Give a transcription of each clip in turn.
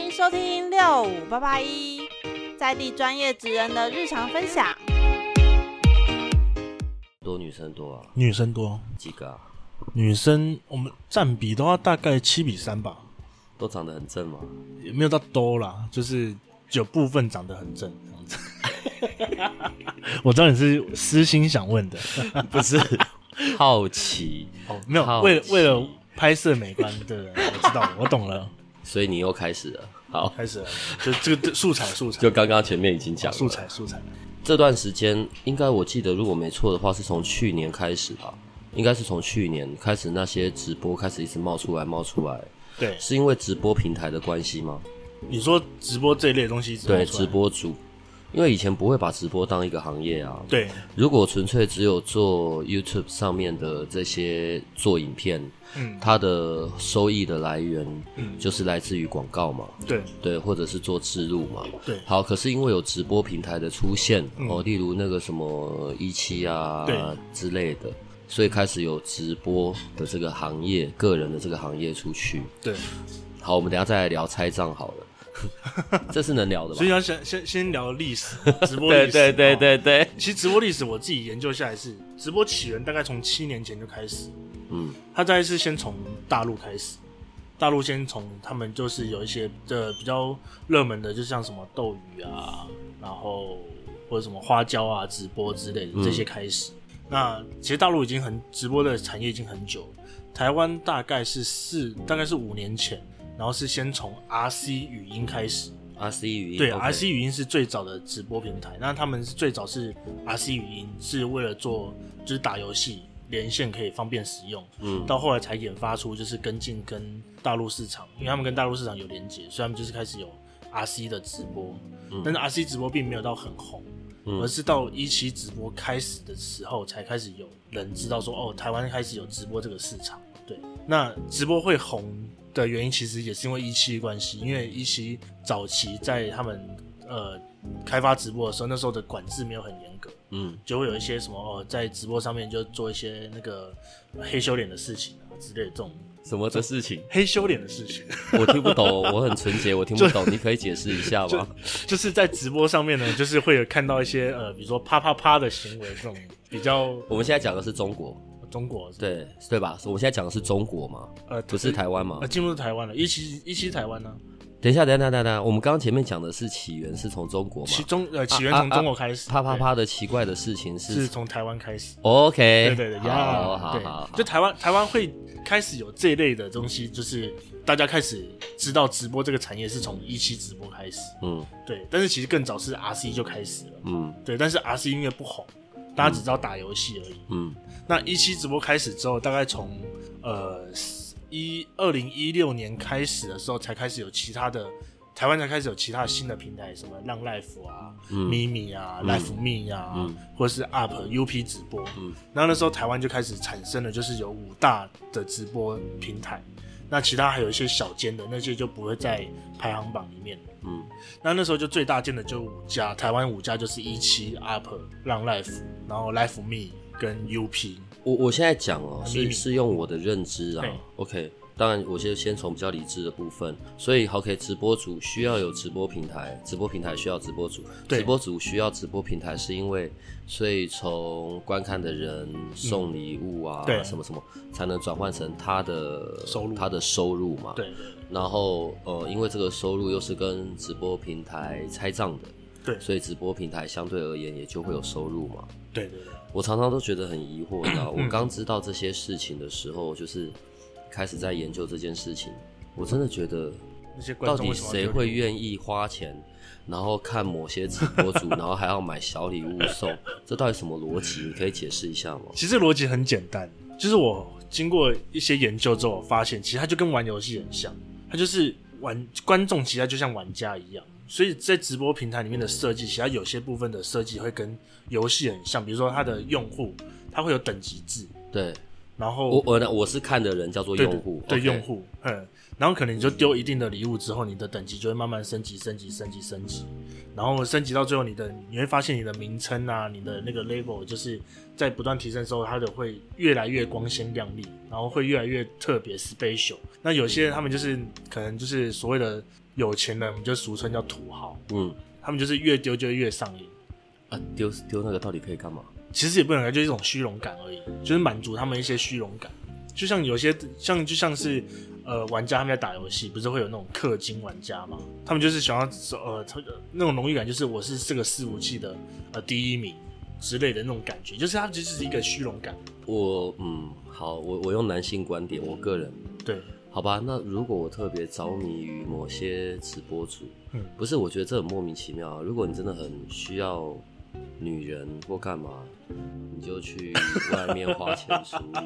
欢迎收听六五八八一，在地专业职人的日常分享。多女生多啊？女生多几个啊？女生我们占比的话大概七比三吧。都长得很正吗？也没有到多啦，就是有部分长得很正这样子。我知道你是私心想问的，不是好奇 哦，没有，好为了为了拍摄美观，对，我知道，我懂了。所以你又开始了，好，开始了，就这个素材素材，就刚刚前面已经讲了素材素材。这段时间应该我记得，如果没错的话，是从去年开始吧？应该是从去年开始，那些直播开始一直冒出来冒出来。对，是因为直播平台的关系吗？你说直播这一类东西，对，直播主。因为以前不会把直播当一个行业啊。对，如果纯粹只有做 YouTube 上面的这些做影片，嗯，它的收益的来源，嗯，就是来自于广告嘛。对，对，或者是做植入嘛。对。好，可是因为有直播平台的出现，嗯、哦，例如那个什么一期啊，之类的，所以开始有直播的这个行业，个人的这个行业出去。对。好，我们等一下再来聊拆账好了。这是能聊的吧？所以要先先先聊历史，直播历史。对对对对对。其实直播历史我自己研究下来是，直播起源大概从七年前就开始。嗯，它大概是先从大陆开始，大陆先从他们就是有一些的比较热门的，就像什么斗鱼啊，然后或者什么花椒啊直播之类的这些开始。嗯、那其实大陆已经很直播的产业已经很久了，台湾大概是四，大概是五年前。然后是先从 RC 语音开始，RC 语音对 okay RC 语音是最早的直播平台。那他们是最早是 RC 语音，是为了做就是打游戏连线可以方便使用。嗯，到后来才研发出就是跟进跟大陆市场，因为他们跟大陆市场有连接，所以他们就是开始有 RC 的直播。嗯，但是 RC 直播并没有到很红，嗯，而是到一期直播开始的时候才开始有人知道说哦，台湾开始有直播这个市场。对，那直播会红。的原因其实也是因为一期的关系，因为一期早期在他们呃开发直播的时候，那时候的管制没有很严格，嗯，就会有一些什么哦，在直播上面就做一些那个黑修脸的事情啊之类的这种什么的事情，黑修脸的事情，我听不懂，我很纯洁，我听不懂，你可以解释一下吗？就，就是在直播上面呢，就是会有看到一些呃，比如说啪啪啪的行为，这种比较。我们现在讲的是中国。中国对对吧？我现在讲的是中国嘛，呃，不是台湾嘛？呃，进入台湾了，一期一期台湾呢？等一下，等一下，等一下，我们刚刚前面讲的是起源是从中国嘛？起中呃起源从中国开始，啪啪啪的奇怪的事情是是从台湾开始。OK，对对对，好好好，就台湾台湾会开始有这一类的东西，就是大家开始知道直播这个产业是从一期直播开始。嗯，对，但是其实更早是 RC 就开始了。嗯，对，但是 RC 音乐不红。大家只知道打游戏而已。嗯，那一期直播开始之后，大概从呃一二零一六年开始的时候，才开始有其他的台湾才开始有其他的新的平台，什么浪 Life 啊、咪咪、嗯、啊、Life Me 啊，嗯、或者是 Up UP 直播。嗯，然后那时候台湾就开始产生了，就是有五大的直播平台。那其他还有一些小间的，那些就不会在排行榜里面。嗯，那那时候就最大间的就五家，台湾五家就是一期 UP、浪 Life，然后 Life Me 跟 UP。我我现在讲哦、喔，是是用我的认知啊。OK。当然，我就先从比较理智的部分，所以 OK，直播主需要有直播平台，直播平台需要直播主，直播主需要直播平台，是因为所以从观看的人送礼物啊，嗯、什么什么，才能转换成他的收入，他的收入嘛。对。然后呃，因为这个收入又是跟直播平台拆账的，对，所以直播平台相对而言也就会有收入嘛。对对对。我常常都觉得很疑惑，你知道，我刚知道这些事情的时候，就是。开始在研究这件事情，我真的觉得，到底谁会愿意花钱，然后看某些直播主，然后还要买小礼物送？这到底什么逻辑？你可以解释一下吗？其实逻辑很简单，就是我经过一些研究之后，发现其实它就跟玩游戏很像，它就是玩观众，其实就像玩家一样。所以在直播平台里面的设计，其实有些部分的设计会跟游戏很像，比如说它的用户，它会有等级制，对。然后我我我是看的人叫做用户，对，用户，嗯，然后可能你就丢一定的礼物之后，你的等级就会慢慢升级、升级、升级、升级，然后升级到最后，你的你会发现你的名称啊，你的那个 level 就是在不断提升的时候，它的会越来越光鲜亮丽，然后会越来越特别 special。那有些人他们就是可能就是所谓的有钱人，我们就俗称叫土豪，嗯，他们就是越丢就越上瘾。啊，丢丢那个到底可以干嘛？其实也不能说，就是一种虚荣感而已，就是满足他们一些虚荣感。就像有些像就像是呃玩家他们在打游戏，不是会有那种氪金玩家吗？他们就是想要呃那种荣誉感，就是我是这个伺服器的呃第一名之类的那种感觉，就是它其实是一个虚荣感。我嗯好，我我用男性观点，我个人对，好吧。那如果我特别着迷于某些直播主，嗯，不是，我觉得这很莫名其妙啊。如果你真的很需要。女人或干嘛，你就去外面花钱处理。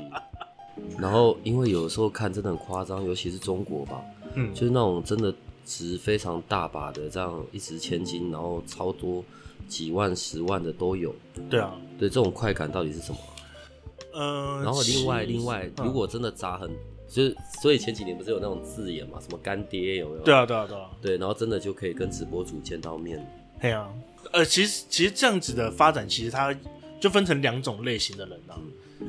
然后，因为有的时候看真的很夸张，尤其是中国吧，嗯，就是那种真的值非常大把的，这样一值千金，然后超多几万、十万的都有。对啊，对，这种快感到底是什么？嗯、呃，然后另外另外，如果真的砸很，就是所以前几年不是有那种字眼嘛，什么干爹有没有？对啊，对啊，对啊，对，然后真的就可以跟直播主见到面。对啊。呃，其实其实这样子的发展，其实它就分成两种类型的人啊。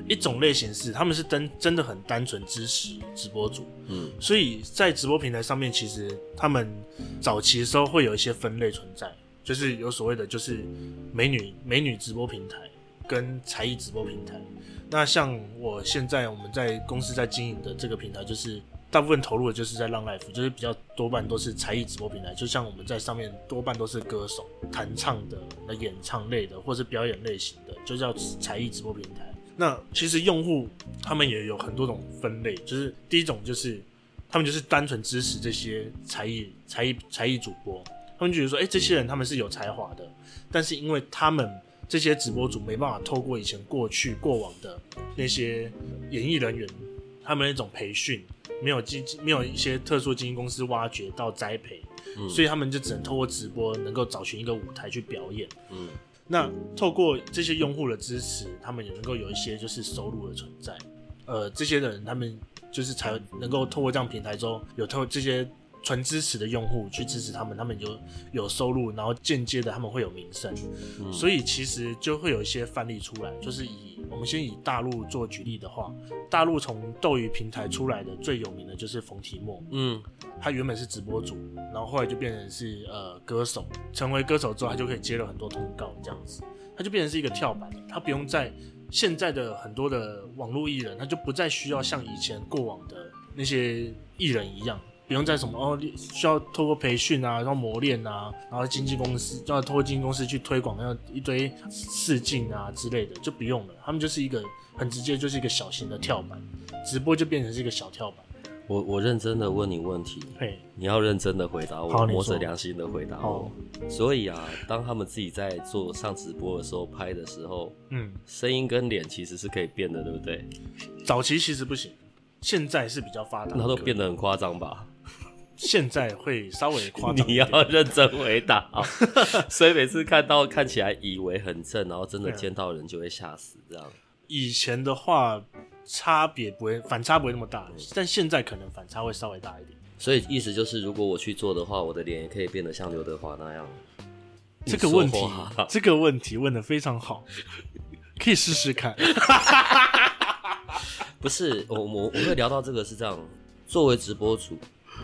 一种类型是他们是真真的很单纯支持直播主，嗯，所以在直播平台上面，其实他们早期的时候会有一些分类存在，就是有所谓的就是美女美女直播平台跟才艺直播平台。那像我现在我们在公司在经营的这个平台就是。大部分投入的就是在浪 Life，就是比较多半都是才艺直播平台，就像我们在上面多半都是歌手弹唱的、那演唱类的，或是表演类型的，就叫才艺直播平台。那其实用户他们也有很多种分类，就是第一种就是他们就是单纯支持这些才艺、才艺、才艺主播，他们觉得说，哎、这些人他们是有才华的，但是因为他们这些直播主没办法透过以前过去过往的那些演艺人员，他们那种培训。没有经没有一些特殊经纪公司挖掘到栽培，嗯，所以他们就只能透过直播能够找寻一个舞台去表演。嗯，那透过这些用户的支持，他们也能够有一些就是收入的存在。呃，这些人他们就是才能够透过这样平台中有透过这些。纯支持的用户去支持他们，他们就有收入，然后间接的他们会有名声，嗯，所以其实就会有一些范例出来。就是以我们先以大陆做举例的话，大陆从斗鱼平台出来的最有名的就是冯提莫，嗯，他原本是直播主，然后后来就变成是呃歌手，成为歌手之后，他就可以接了很多通告，这样子，他就变成是一个跳板，他不用在现在的很多的网络艺人，他就不再需要像以前过往的那些艺人一样。不用再什么哦，需要透过培训啊，然后磨练啊，然后经纪公司就要透过经纪公司去推广，要一堆试镜啊之类的，就不用了。他们就是一个很直接，就是一个小型的跳板，直播就变成是一个小跳板。我我认真的问你问题，嘿，你要认真的回答我，摸着良心的回答我。所以啊，当他们自己在做上直播的时候拍的时候，嗯，声音跟脸其实是可以变的，对不对？早期其实不行，现在是比较发达，那都变得很夸张吧？现在会稍微夸张，你要认真回答。所以每次看到看起来以为很正，然后真的见到人就会吓死这样。以前的话差别不会反差不会那么大，但现在可能反差会稍微大一点。所以意思就是，如果我去做的话，我的脸也可以变得像刘德华那样。这个问题，这个问题问的非常好，可以试试看。不是我我我会聊到这个是这样，作为直播主。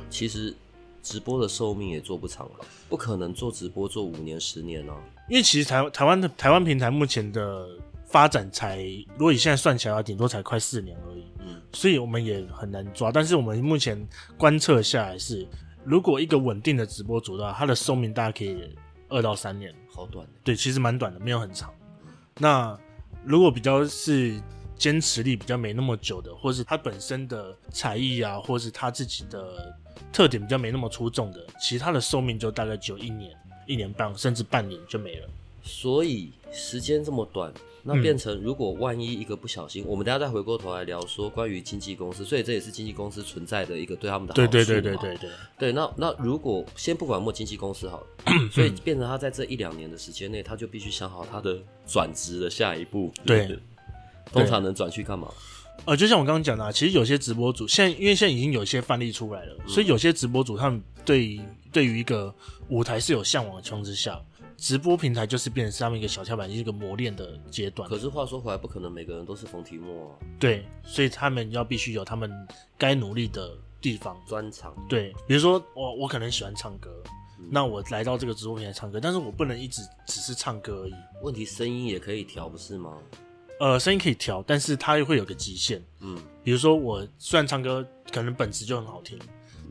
其实直播的寿命也做不长了，不可能做直播做五年十年哦、啊。因为其实台台湾的台湾平台目前的发展才，如果以现在算起来，顶多才快四年而已。嗯，所以我们也很难抓。但是我们目前观测下来是，如果一个稳定的直播主的话，它的寿命大概可以二到三年，好短。对，其实蛮短的，没有很长。那如果比较是。坚持力比较没那么久的，或是他本身的才艺啊，或是他自己的特点比较没那么出众的，其实他的寿命就大概只有一年、一年半，甚至半年就没了。所以时间这么短，那变成如果万一一个不小心，嗯、我们等下再回过头来聊说关于经纪公司，所以这也是经纪公司存在的一个对他们的好处。对对对对对对。对，那那如果先不管莫经纪公司好了，所以变成他在这一两年的时间内，他就必须想好他的转职的下一步。对。通常能转去干嘛？呃，就像我刚刚讲的，其实有些直播主现在，因为现在已经有一些范例出来了，嗯、所以有些直播主他们对对于一个舞台是有向往的情况之下，直播平台就是变成他们一个小跳板，一个磨练的阶段。可是话说回来，不可能每个人都是冯提莫啊。对，所以他们要必须有他们该努力的地方。专长。对，比如说我我可能喜欢唱歌。那我来到这个直播平台唱歌，但是我不能一直只是唱歌而已。问题声音也可以调，不是吗？呃，声音可以调，但是它又会有个极限。嗯，比如说我虽然唱歌可能本质就很好听，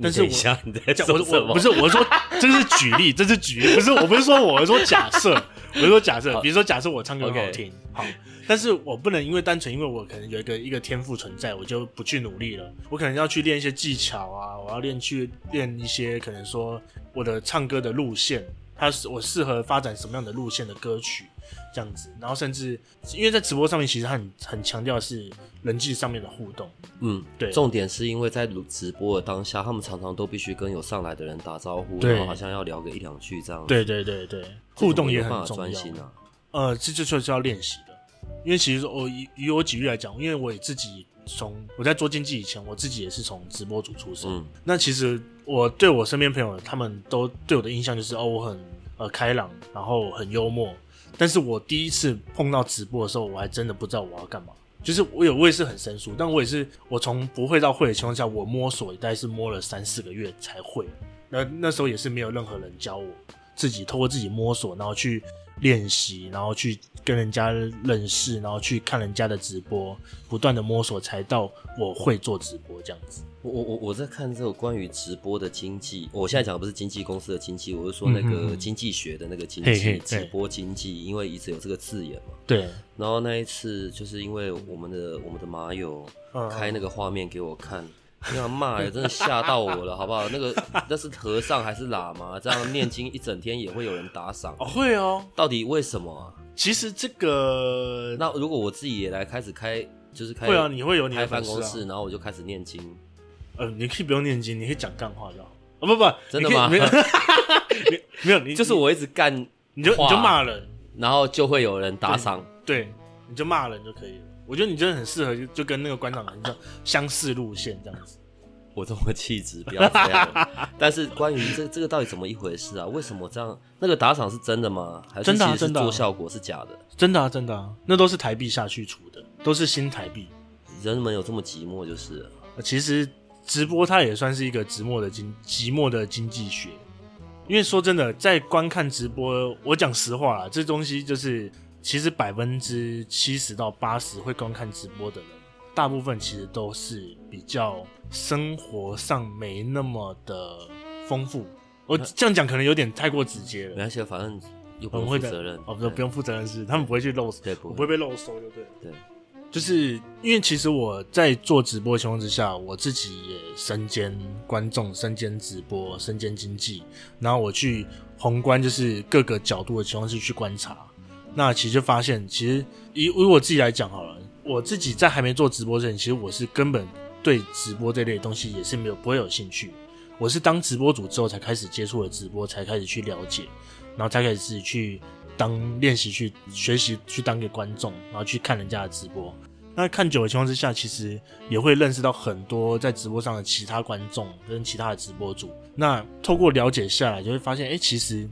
但是我你在讲什么？我不是，我是说 这是举例，这是举例，不是我不是说我是说假设，我是说假设，比如说假设我唱歌很好听，好。但是我不能因为单纯因为我可能有一个一个天赋存在，我就不去努力了。我可能要去练一些技巧啊，我要练去练一些可能说我的唱歌的路线，它是我适合发展什么样的路线的歌曲这样子。然后甚至因为在直播上面，其实他很很强调是人际上面的互动。嗯，对。重点是因为在直播的当下，他们常常都必须跟有上来的人打招呼，然后好像要聊个一两句这样子。对对对对，互动也很重要。专心啊。呃，这就就是要练习的。因为其实我以以我举例来讲，因为我也自己从我在做经济以前，我自己也是从直播组出身。嗯、那其实我对我身边朋友，他们都对我的印象就是哦，我很呃开朗，然后很幽默。但是我第一次碰到直播的时候，我还真的不知道我要干嘛。就是我有我也是很生疏，但我也是我从不会到会的情况下，我摸索大概是摸了三四个月才会。那那时候也是没有任何人教我，自己透过自己摸索，然后去。练习，然后去跟人家认识，然后去看人家的直播，不断的摸索，才到我会做直播这样子。我我我我在看这个关于直播的经济，我现在讲的不是经纪公司的经济，我是说那个经济学的那个经济，直播经济，因为一直有这个字眼嘛。对。然后那一次就是因为我们的我们的马友开那个画面给我看。嗯你想骂呀，真的吓到我了，好不好？那个那是和尚还是喇嘛？这样念经一整天也会有人打赏？哦，会哦。到底为什么啊？其实这个，那如果我自己也来开始开，就是开会啊，你会有你的开办公室，然后我就开始念经。呃，你可以不用念经，你可以讲干话就好。哦不不，真的吗？没有，没有，你 就是我一直干，你就你就骂人，然后就会有人打赏。对，你就骂人就可以了。我觉得你真的很适合，就就跟那个馆长一样，相似路线这样子。我这么气质，不要这样。但是关于这这个到底怎么一回事啊？为什么这样？那个打赏是真的吗？还是其实是做效果是假的？真的啊，真的啊，那都是台币下去出的，都是新台币。人们有这么寂寞就是。其实直播它也算是一个寂寞的经寂寞的经济学。因为说真的，在观看直播，我讲实话啦，这东西就是。其实百分之七十到八十会观看直播的人，大部分其实都是比较生活上没那么的丰富。我这样讲可能有点太过直接了。没关系，反正又不用负责任。哦，不，不用负责任是，他们不会去漏，对，不会，被漏收，就对。对，就是因为其实我在做直播的情况之下，我自己也身兼观众、身兼直播、身兼经济，然后我去宏观就是各个角度的情况是去观察。那其实就发现，其实以以我自己来讲好了，我自己在还没做直播之前，其实我是根本对直播这类东西也是没有不会有兴趣。我是当直播主之后才开始接触了直播，才开始去了解，然后才开始自己去当练习去学习去当一个观众，然后去看人家的直播。那看久的情况之下，其实也会认识到很多在直播上的其他观众跟其他的直播主。那透过了解下来，就会发现，哎，其实。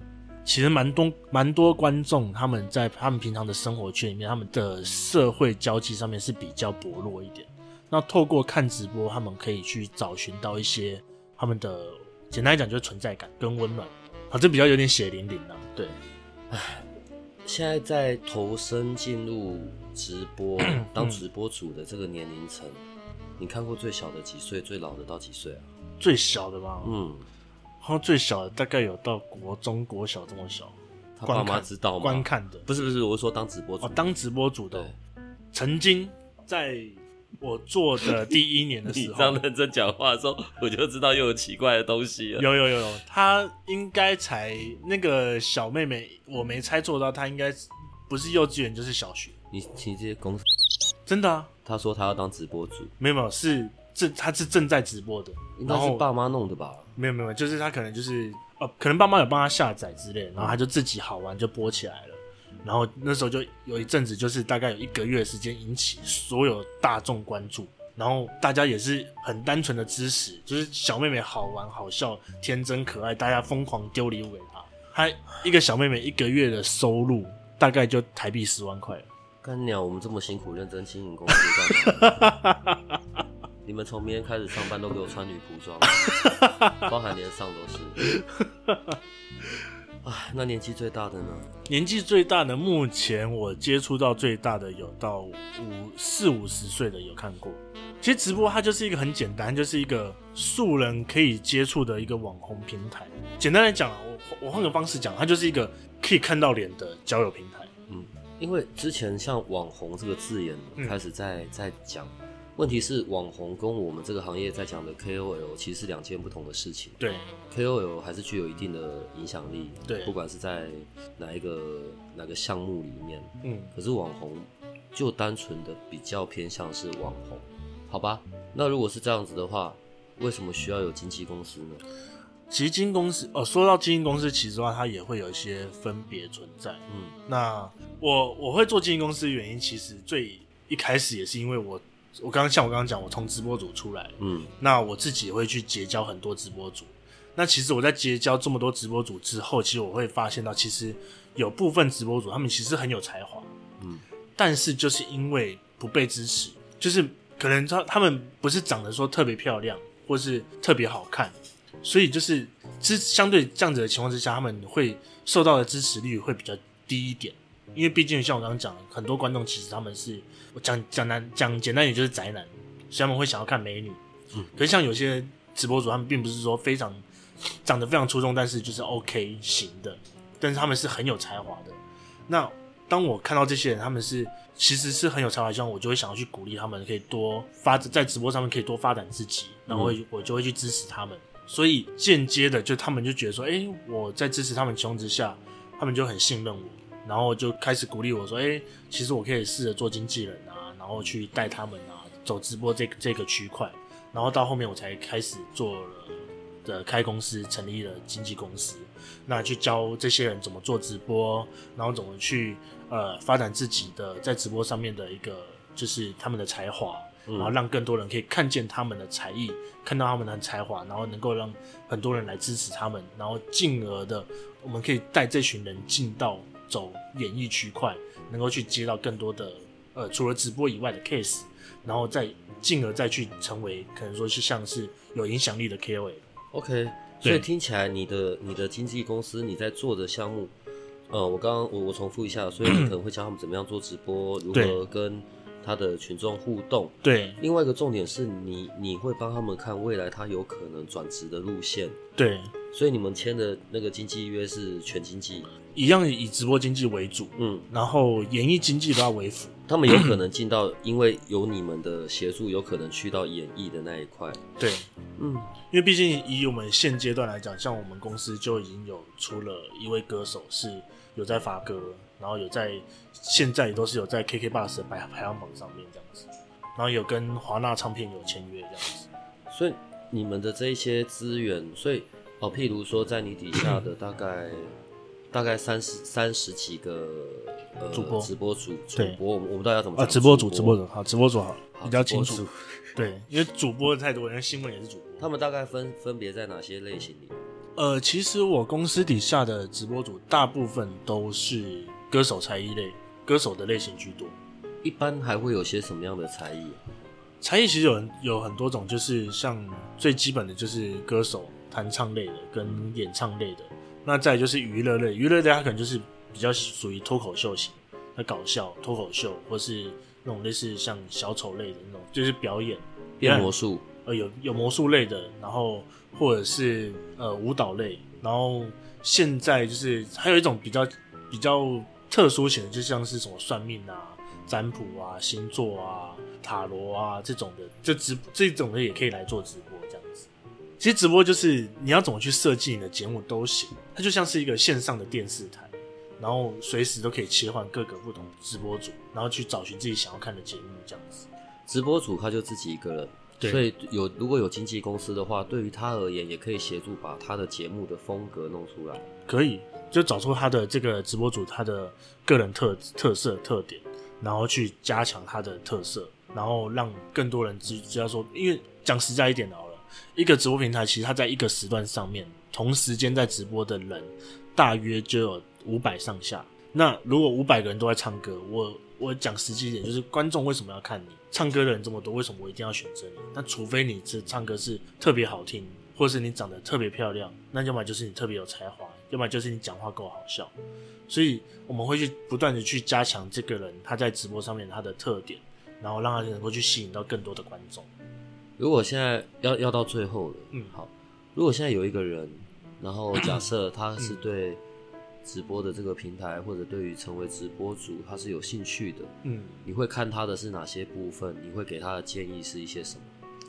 其实蛮多蛮多观众，他们在他们平常的生活圈里面，他们的社会交际上面是比较薄弱一点。那透过看直播，他们可以去找寻到一些他们的，简单来讲就是存在感跟温暖。啊，这比较有点血淋淋啊。对，唉，现在在投身进入直播 当直播主的这个年龄层，你看过最小的几岁，最老的到几岁啊？最小的吗？嗯。然后最小的大概有到国中、国小这么小，他爸妈知道吗？观看的不是不是，我是说当直播主哦，当直播主的，对曾经在我做的第一年的时候，你这样认真讲话的时候，我就知道又有奇怪的东西了。有有有有，他应该才那个小妹妹，我没猜错到，他应该不是幼稚园就是小学。你你这些公司真的啊？他说他要当直播主，没有没有是。正，他是正在直播的，应该是爸妈弄的吧？没有没有，就是他可能就是呃，可能爸妈有帮他下载之类，然后他就自己好玩就播起来了，然后那时候就有一阵子，就是大概有一个月的时间引起所有大众关注，然后大家也是很单纯的支持，就是小妹妹好玩好笑、天真可爱，大家疯狂丢礼物给她。她一个小妹妹一个月的收入大概就台币十万块了。干鸟，我们这么辛苦认真经营公司干嘛？你们从明天开始上班都给我穿女仆装，包含连上都是。啊，那年纪最大的呢？年纪最大的，目前我接触到最大的有到五四五十岁的有看过。其实直播它就是一个很简单，就是一个素人可以接触的一个网红平台。简单来讲，我我换个方式讲，它就是一个可以看到脸的交友平台。嗯，因为之前像网红这个字眼开始在在讲。问题是网红跟我们这个行业在讲的 KOL 其实是两件不同的事情。对，KOL 还是具有一定的影响力。对，不管是在哪一个哪个项目里面。嗯，可是网红就单纯的比较偏向是网红，好吧？那如果是这样子的话，为什么需要有经纪公司呢？其实基金公司哦，说到基金公司，其实的话它也会有一些分别存在。嗯，那我我会做基金公司的原因，其实最一开始也是因为我。我刚刚像我刚刚讲，我从直播组出来，嗯，那我自己也会去结交很多直播组。那其实我在结交这么多直播组之后，其实我会发现到，其实有部分直播组他们其实很有才华，嗯，但是就是因为不被支持，就是可能他他们不是长得说特别漂亮，或是特别好看，所以就是支相对这样子的情况之下，他们会受到的支持率会比较低一点。因为毕竟像我刚刚讲，很多观众其实他们是我讲讲难讲简单一点就是宅男，所以他们会想要看美女。嗯，可是像有些直播主，他们并不是说非常长得非常出众，但是就是 OK 型的，但是他们是很有才华的。那当我看到这些人，他们是其实是很有才华，这样我就会想要去鼓励他们，可以多发在直播上面可以多发展自己，然后我就会去支持他们。所以间接的就他们就觉得说，哎，我在支持他们情况之下，他们就很信任我。然后就开始鼓励我说：“哎，其实我可以试着做经纪人啊，然后去带他们啊，走直播这、这个区块。然后到后面我才开始做了的开公司，成立了经纪公司，那去教这些人怎么做直播，然后怎么去呃发展自己的在直播上面的一个就是他们的才华，然后让更多人可以看见他们的才艺，看到他们的才华，然后能够让很多人来支持他们，然后进而的我们可以带这群人进到。”走演艺区块，能够去接到更多的呃，除了直播以外的 case，然后再进而再去成为可能说是像是有影响力的 KOL。OK，所以听起来你的你的经纪公司你在做的项目，呃，我刚刚我我重复一下，所以你可能会教他们怎么样做直播，如何跟他的群众互动。对，另外一个重点是你你会帮他们看未来他有可能转职的路线。对，所以你们签的那个经纪约是全经纪。一样以直播经济为主，嗯，然后演艺经济都要为辅。他们有可能进到，因为有你们的协助，有可能去到演艺的那一块。对，嗯，因为毕竟以我们现阶段来讲，像我们公司就已经有出了一位歌手是有在发歌，然后有在现在也都是有在 KK Bus 的排排行榜上面这样子，然后有跟华纳唱片有签约这样子。所以你们的这一些资源，所以哦，譬如说在你底下的大概。大概三十三十几个呃主播直播主主播，我们我们大家怎么啊？直播主直播主好，直播主好，比较清楚。对，因为主播的太多，人新闻也是主播。他们大概分分别在哪些类型里？呃，其实我公司底下的直播主大部分都是歌手才艺类，歌手的类型居多。一般还会有些什么样的才艺？才艺其实有有很多种，就是像最基本的就是歌手弹唱类的跟演唱类的。那再就是娱乐类，娱乐类它可能就是比较属于脱口秀型，那搞笑脱口秀，或是那种类似像小丑类的那种，就是表演变魔术，呃，有有魔术类的，然后或者是呃舞蹈类，然后现在就是还有一种比较比较特殊型的，就像是什么算命啊、占卜啊、星座啊、塔罗啊这种的，就直这种的也可以来做直播这样子。其实直播就是你要怎么去设计你的节目都行，它就像是一个线上的电视台，然后随时都可以切换各个不同直播组，然后去找寻自己想要看的节目这样子。直播主他就自己一个人，对，所以有如果有经纪公司的话，对于他而言，也可以协助把他的节目的风格弄出来。可以，就找出他的这个直播主他的个人特特色特点，然后去加强他的特色，然后让更多人知知道说，因为讲实在一点的好了，一个直播平台其实它在一个时段上面同时间在直播的人大约就有五百上下。那如果五百个人都在唱歌，我我讲实际一点，就是观众为什么要看你？唱歌的人这么多，为什么我一定要选择你？那除非你这唱歌是特别好听，或是你长得特别漂亮，那要么就是你特别有才华，要么就是你讲话够好笑。所以我们会去不断的去加强这个人他在直播上面他的特点，然后让他能够去吸引到更多的观众。如果现在要要到最后了，嗯，好，如果现在有一个人，然后 假设他是对。直播的这个平台，或者对于成为直播主，他是有兴趣的。嗯，你会看他的是哪些部分？你会给他的建议是一些什么？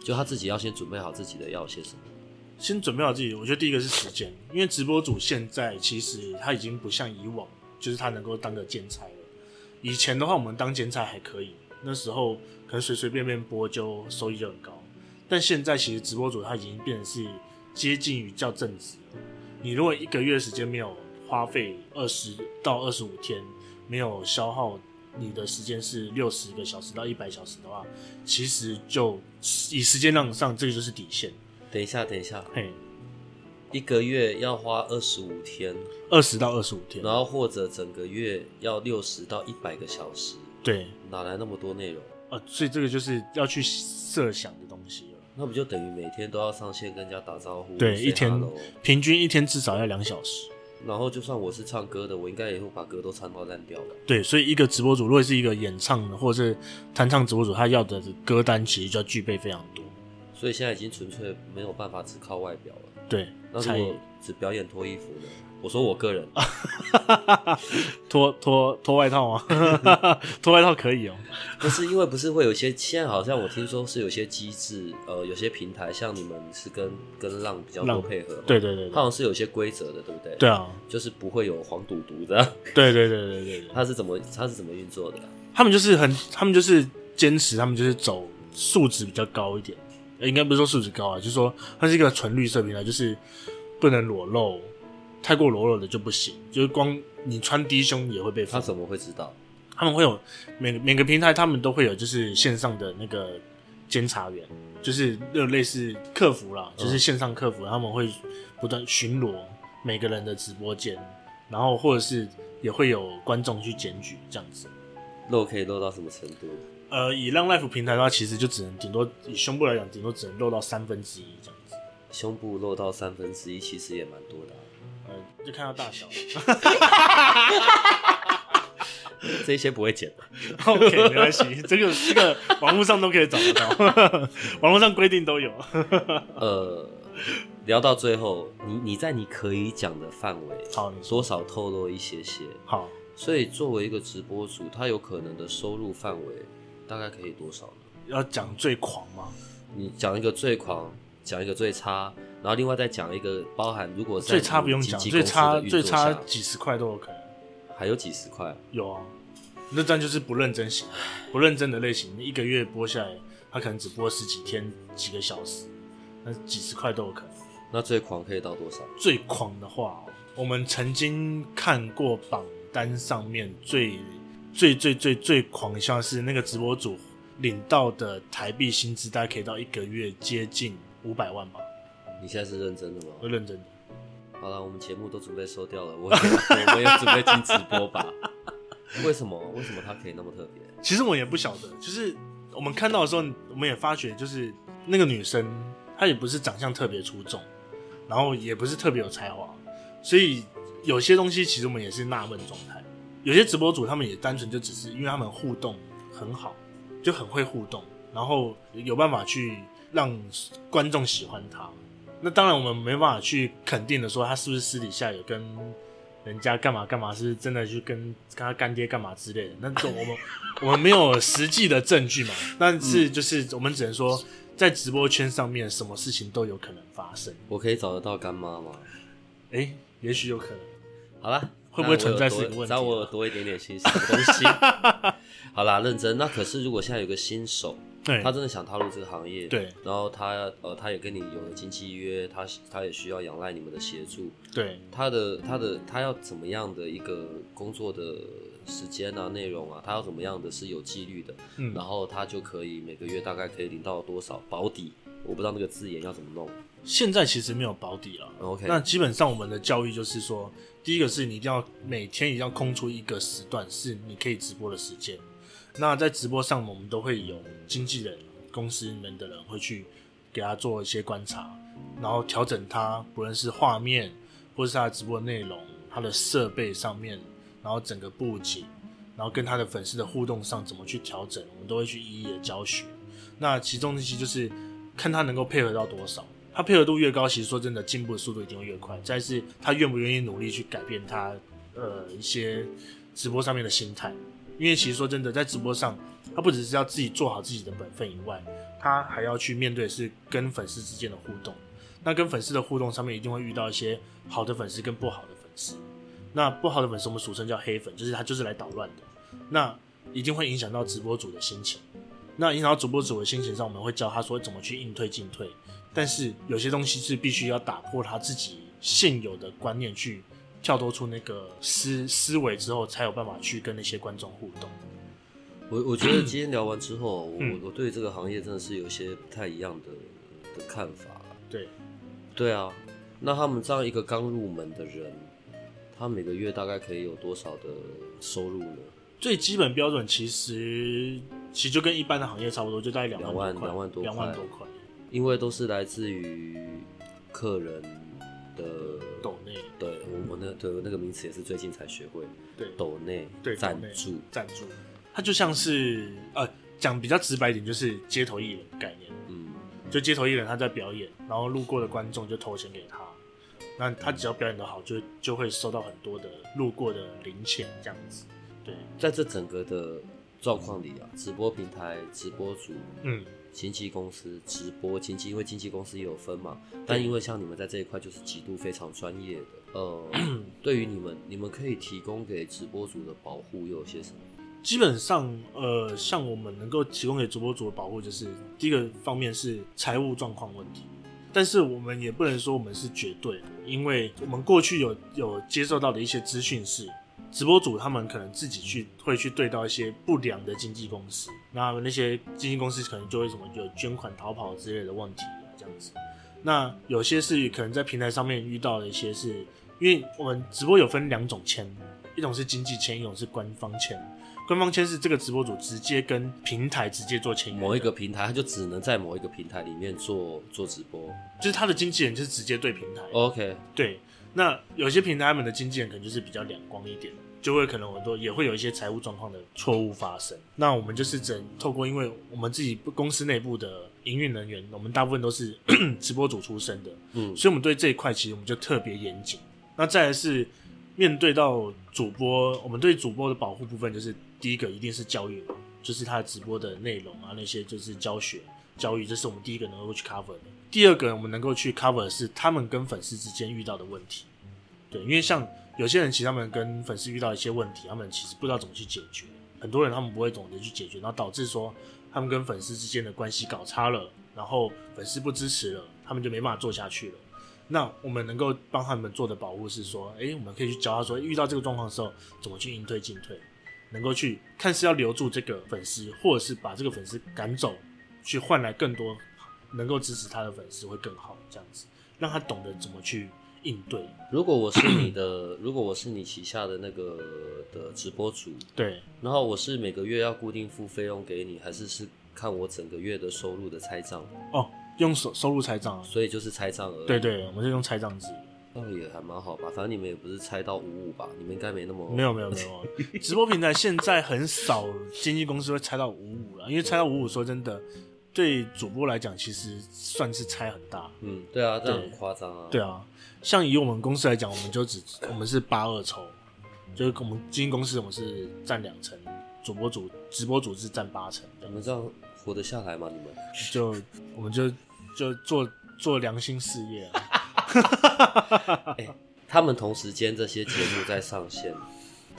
就他自己要先准备好自己的要些什么？先准备好自己。我觉得第一个是时间，因为直播主现在其实他已经不像以往，就是他能够当个兼差了。以前的话，我们当兼差还可以，那时候可能随随便便播就收益就很高。但现在其实直播主他已经变成是接近于叫正职了。你如果一个月时间没有花费二十到二十五天，没有消耗你的时间是六十个小时到一百小时的话，其实就以时间量上，这个就是底线。等一下，等一下，嘿，一个月要花二十五天，二十到二十五天，然后或者整个月要六十到一百个小时，对，哪来那么多内容？啊，所以这个就是要去设想的东西了。那不就等于每天都要上线跟人家打招呼？对，一天平均一天至少要两小时。然后，就算我是唱歌的，我应该也会把歌都唱到烂掉的。对，所以一个直播主，如果是一个演唱的或者是弹唱直播主，他要的歌单其实就要具备非常多。所以现在已经纯粹没有办法只靠外表了。对，那如果只表演脱衣服呢？我说我个人，脱脱脱外套吗？脱外套可以哦、喔。不是因为不是会有些，现在好像我听说是有些机制，呃，有些平台像你们是跟跟浪比较多配合，对对对，对，好像是有些规则的，对不对？对啊，就是不会有黄赌毒的。对对对对对对，他是怎么他是怎么运作的？他们就是很，他们就是坚持，他们就是走素质比较高一点，应该不是说素质高啊，就是说它是一个纯绿色平台，就是不能裸露。太过裸露的就不行，就是光你穿低胸也会被封。他怎么会知道？他们会有每每个平台，他们都会有就是线上的那个监察员，就是那种类似客服啦，就是线上客服，他们会不断巡逻每个人的直播间，然后或者是也会有观众去检举这样子。漏可以漏到什么程度？呃，以浪 life 平台的话，其实就只能顶多以胸部来讲，顶多只能露到三分之一这样子。胸部露到三分之一，其实也蛮多的啊。就看到大小，这些不会剪的。OK，没关系，这个这个网络上都可以找得到，网络上规定都有。呃，聊到最后，你你在你可以讲的范围，好，多少透露一些些。好，所以作为一个直播主，他有可能的收入范围大概可以多少呢？要讲最狂吗？你讲一个最狂。讲一个最差，然后另外再讲一个包含，如果最差不用讲，最差最差几十块都有可能，还有几十块，有啊，那这样就是不认真型，不认真的类型，一个月播下来，他可能只播十几天几个小时，那几十块都有可能。那最狂可以到多少？最狂的话，我们曾经看过榜单上面最最最最最狂，像是那个直播主领到的台币薪资，大概可以到一个月接近。五百万吧？你现在是认真的吗？我认真的。好了，我们节目都准备收掉了，我也我我也准备进直播吧。为什么？为什么他可以那么特别？其实我也不晓得，就是我们看到的时候，我们也发觉，就是那个女生她也不是长相特别出众，然后也不是特别有才华，所以有些东西其实我们也是纳闷状态。有些直播主他们也单纯就只是因为他们互动很好，就很会互动，然后有办法去。让观众喜欢他，那当然我们没办法去肯定的说他是不是私底下有跟人家干嘛干嘛，是真的去跟跟他干爹干嘛之类的。那种我们我们没有实际的证据嘛，但是就是我们只能说，在直播圈上面，什么事情都有可能发生。我可以找得到干妈吗？哎、欸，也许有可能。好啦，会不会存在是一个问题？找我多一点点新鲜的东西。好啦，认真。那可是如果现在有个新手。对，他真的想踏入这个行业，对，然后他呃，他也跟你有了经纪约，他他也需要仰赖你们的协助，对，他的他的他要怎么样的一个工作的时间啊、内容啊，他要怎么样的是有纪律的，嗯，然后他就可以每个月大概可以领到多少保底，我不知道那个字眼要怎么弄。现在其实没有保底了，OK，那基本上我们的教育就是说，第一个是你一定要每天一定要空出一个时段是你可以直播的时间。那在直播上，我们都会有经纪人公司里面的人会去给他做一些观察，然后调整他不论是画面或是他的直播内容、他的设备上面，然后整个布景，然后跟他的粉丝的互动上怎么去调整，我们都会去一一的教学。那其中一些就是看他能够配合到多少，他配合度越高，其实说真的进步的速度一定会越快。再是他愿不愿意努力去改变他呃一些直播上面的心态。因为其实说真的，在直播上，他不只是要自己做好自己的本分以外，他还要去面对是跟粉丝之间的互动。那跟粉丝的互动上面，一定会遇到一些好的粉丝跟不好的粉丝。那不好的粉丝，我们俗称叫黑粉，就是他就是来捣乱的。那一定会影响到直播主的心情。那影响到直播主的心情上，我们会教他说怎么去应退进退。但是有些东西是必须要打破他自己现有的观念去。跳脱出那个思思维之后，才有办法去跟那些观众互动。我我觉得今天聊完之后，嗯、我我对这个行业真的是有一些不太一样的的看法。对，对啊。那他们这样一个刚入门的人，他每个月大概可以有多少的收入呢？最基本标准其实其实就跟一般的行业差不多，就大概两万两万多块。两万多块，因为都是来自于客人的抖内。对，我我那对那个名词也是最近才学会。对，抖内对赞助赞助，它就像是呃讲比较直白一点，就是街头艺人概念。嗯，就街头艺人他在表演，然后路过的观众就投钱给他，那他只要表演的好，就就会收到很多的路过的零钱这样子。对，在这整个的状况里啊，直播平台、直播主，嗯。经纪公司直播经纪，因为经纪公司也有分嘛，但因为像你们在这一块就是极度非常专业的，呃，对于你们，你们可以提供给直播组的保护又有些什么？基本上，呃，像我们能够提供给直播组的保护，就是第一个方面是财务状况问题，但是我们也不能说我们是绝对的，因为我们过去有有接受到的一些资讯是。直播主他们可能自己去会去对到一些不良的经纪公司，那那些经纪公司可能就会什么有捐款逃跑之类的问题啊，这样子。那有些是可能在平台上面遇到的一些是，因为我们直播有分两种签，一种是经纪签，一种是官方签。官方签是这个直播主直接跟平台直接做签约，某一个平台他就只能在某一个平台里面做做直播，就是他的经纪人就是直接对平台。OK，对。那有些平台他们的经纪人可能就是比较两光一点，就会可能很多也会有一些财务状况的错误发生。那我们就是只能透过，因为我们自己公司内部的营运人员，我们大部分都是 直播主出身的，嗯，所以我们对这一块其实我们就特别严谨。那再来是面对到主播，我们对主播的保护部分就是第一个一定是教育嘛，就是他的直播的内容啊，那些就是教学教育，这是我们第一个能够去 cover 的。第二个，我们能够去 cover 的是他们跟粉丝之间遇到的问题，对，因为像有些人其实他们跟粉丝遇到一些问题，他们其实不知道怎么去解决，很多人他们不会懂得去解决，然后导致说他们跟粉丝之间的关系搞差了，然后粉丝不支持了，他们就没办法做下去了。那我们能够帮他们做的保护是说，诶，我们可以去教他说，遇到这个状况的时候怎么去应对进退，能够去看是要留住这个粉丝，或者是把这个粉丝赶走，去换来更多。能够支持他的粉丝会更好，这样子让他懂得怎么去应对。如果我是你的，如果我是你旗下的那个的直播主，对，然后我是每个月要固定付费用给你，还是是看我整个月的收入的拆账？哦，用收收入拆账，所以就是拆账而已。对对，我们是用拆账制，那也还蛮好吧。反正你们也不是拆到五五吧？你们应该没那么没有没有没有。直播平台现在很少经纪公司会拆到五五了，因为拆到五五，说真的。对主播来讲，其实算是差很大。嗯，对啊，这样很夸张啊。对啊，像以我们公司来讲，我们就只我们是八二抽，就是我们经纪公司我们是占两成，主播组直播组是占八成。你们这样活得下来吗？你们就我们就就做做良心事业啊。欸，他们同时间这些节目在上线。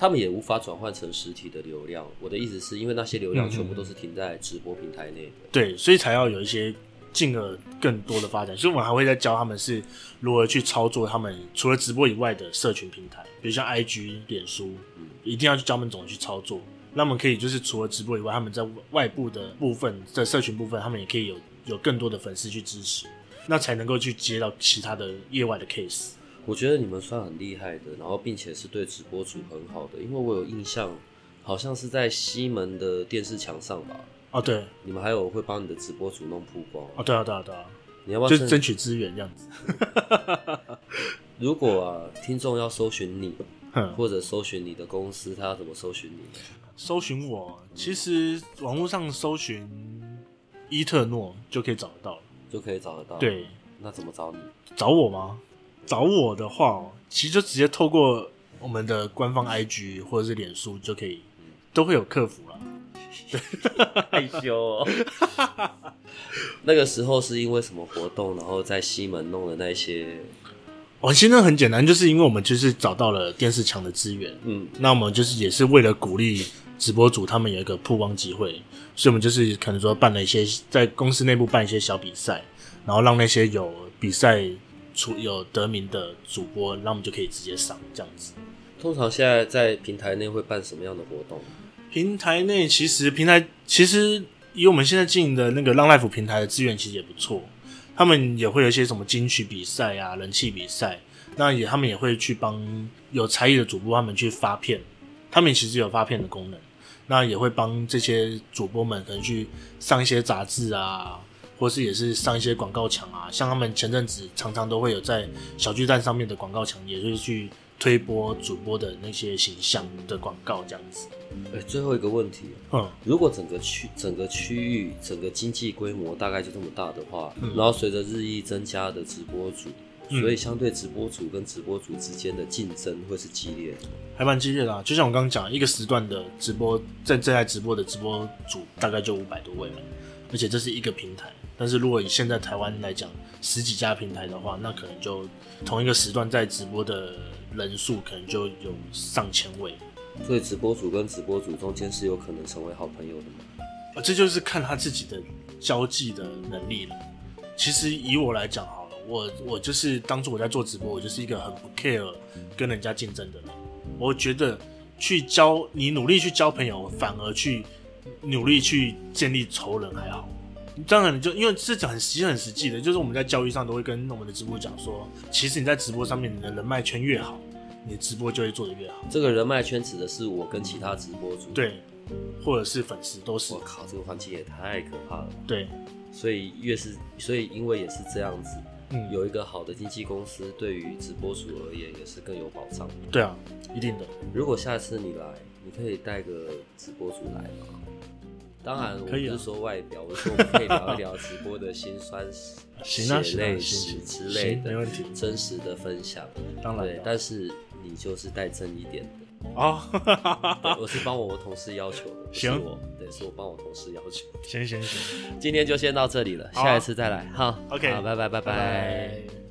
他们也无法转换成实体的流量。我的意思是因为那些流量全部都是停在直播平台内对，所以才要有一些进而更多的发展。所以我们还会再教他们是如何去操作他们除了直播以外的社群平台，比如像 IG、脸书，嗯，一定要去教他们怎么去操作。那么可以就是除了直播以外，他们在外部的部分，在社群部分，他们也可以有有更多的粉丝去支持，那才能够去接到其他的业外的 case。我觉得你们算很厉害的，然后并且是对直播主很好的，因为我有印象，好像是在西门的电视墙上吧。哦，对，你们还有会帮你的直播主弄曝光。哦，对啊，对啊，对啊，你要不要就是争取资源这样子？如果啊，听众要搜寻你，或者搜寻你的公司，他要怎么搜寻你？搜寻我，其实网络上搜寻伊特诺就可以找得到了，就可以找得到。对，那怎么找你？找我吗？找我的话，其实就直接透过我们的官方 IG 或者是脸书就可以，都会有客服了。害羞哦。那个时候是因为什么活动，然后在西门弄的那些？哦，现在很简单，就是因为我们就是找到了电视墙的资源，嗯，那我们就是也是为了鼓励直播主他们有一个曝光机会，所以我们就是可能说办了一些在公司内部办一些小比赛，然后让那些有比赛。出有得名的主播，那我们就可以直接上这样子。通常现在在平台内会办什么样的活动？平台内其实平台其实以我们现在经营的那个浪 Life 平台的资源其实也不错，他们也会有一些什么金曲比赛啊、人气比赛，那也他们也会去帮有才艺的主播他们去发片，他们其实有发片的功能，那也会帮这些主播们可能去上一些杂志啊。或是也是上一些广告墙啊，像他们前阵子常常都会有在小巨蛋上面的广告墙，也就是去推播主播的那些形象的广告这样子。哎、欸，最后一个问题，嗯，如果整个区整个区域整个经济规模大概就这么大的话，嗯、然后随着日益增加的直播组，嗯、所以相对直播组跟直播组之间的竞争会是激烈的，还蛮激烈的啊。就像我刚刚讲，一个时段的直播在正在直播的直播组大概就五百多位了，而且这是一个平台。但是如果以现在台湾来讲，十几家平台的话，那可能就同一个时段在直播的人数可能就有上千位。所以直播主跟直播主中间是有可能成为好朋友的吗？啊，这就是看他自己的交际的能力了。其实以我来讲好了，我我就是当初我在做直播，我就是一个很不 care 跟人家竞争的人。我觉得去交你努力去交朋友，反而去努力去建立仇人还好。当然，你就因为这很实、很实际的，就是我们在教育上都会跟我们的直播讲说，其实你在直播上面，你的人脉圈越好，你的直播就会做得越好。这个人脉圈指的是我跟其他直播主，对，或者是粉丝都是。我靠，这个环境也太可怕了。对，所以越是，所以因为也是这样子，嗯，有一个好的经纪公司，对于直播主而言也是更有保障。对啊，一定的。如果下次你来，你可以带个直播主来吗？当然，我不是说外表，我说我们可以聊一聊直播的辛酸 史、血泪史之类的，真实的分享。当然，对，但是你就是带正一点的哦。我是帮我同事要求的，行，我对，是我帮我同事要求。行行行，今天就先到这里了，下一次再来。好，OK，好，拜拜拜拜。